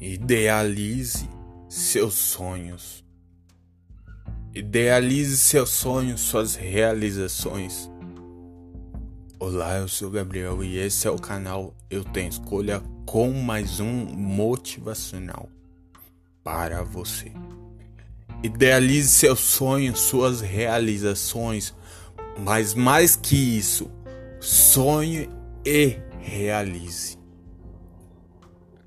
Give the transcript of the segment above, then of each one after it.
Idealize seus sonhos. Idealize seus sonhos, suas realizações. Olá, eu sou o Gabriel e esse é o canal Eu Tenho Escolha com mais um motivacional para você. Idealize seus sonhos, suas realizações, mas mais que isso, sonhe e realize.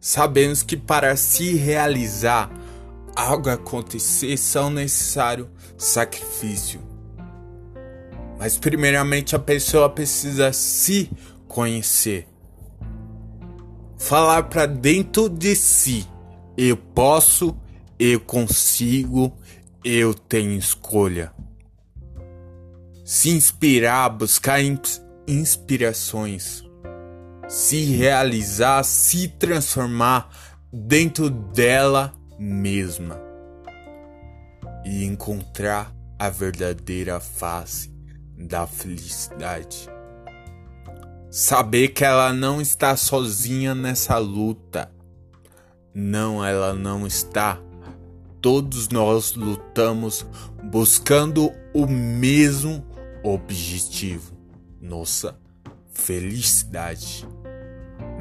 Sabemos que para se realizar algo acontecer são necessários sacrifício. Mas primeiramente a pessoa precisa se conhecer. Falar para dentro de si: eu posso, eu consigo, eu tenho escolha. Se inspirar, buscar inspirações se realizar, se transformar dentro dela mesma e encontrar a verdadeira face da felicidade. Saber que ela não está sozinha nessa luta. Não, ela não está. Todos nós lutamos buscando o mesmo objetivo: nossa felicidade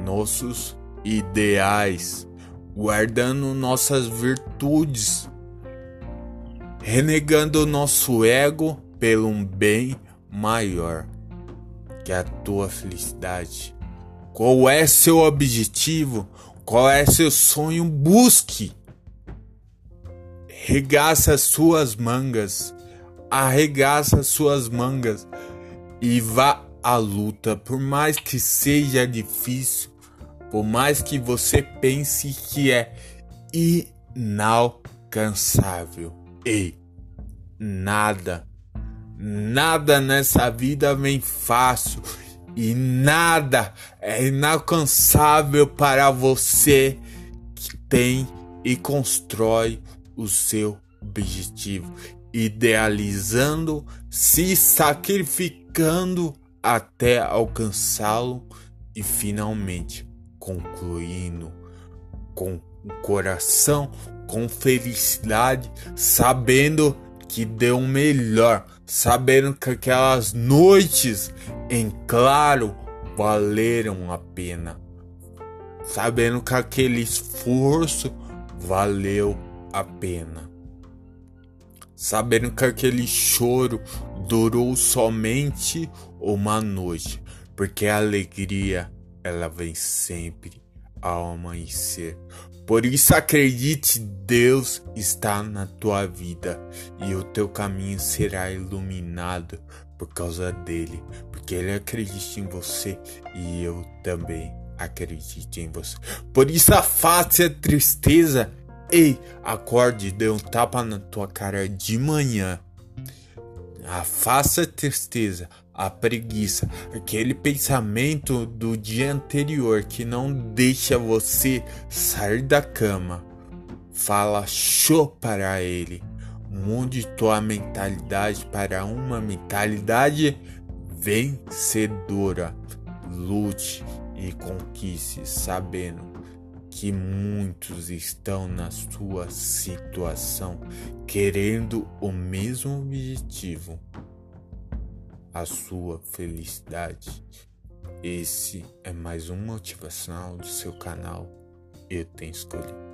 nossos ideais, guardando nossas virtudes, renegando nosso ego pelo um bem maior, que a tua felicidade. Qual é seu objetivo? Qual é seu sonho? Busque. Regaça suas mangas, arregaça suas mangas e vá à luta, por mais que seja difícil, por mais que você pense que é inalcançável. Ei, nada, nada nessa vida vem fácil e nada é inalcançável para você que tem e constrói o seu objetivo, idealizando, se sacrificando até alcançá-lo e finalmente concluindo com o coração, com felicidade, sabendo que deu o melhor, sabendo que aquelas noites em claro valeram a pena, sabendo que aquele esforço valeu a pena, sabendo que aquele choro durou somente uma noite, porque a alegria ela vem sempre ao amanhecer. Por isso acredite, Deus está na tua vida e o teu caminho será iluminado por causa dele, porque ele acredita em você e eu também acredito em você. Por isso afaste a tristeza. Ei, acorde, dê um tapa na tua cara de manhã. A tristeza, a preguiça, aquele pensamento do dia anterior que não deixa você sair da cama. Fala show para ele. Mude tua mentalidade para uma mentalidade vencedora. Lute e conquiste, sabendo que muitos estão na sua situação, querendo o mesmo objetivo a sua felicidade. Esse é mais um motivacional do seu canal Eu Tenho Escolha.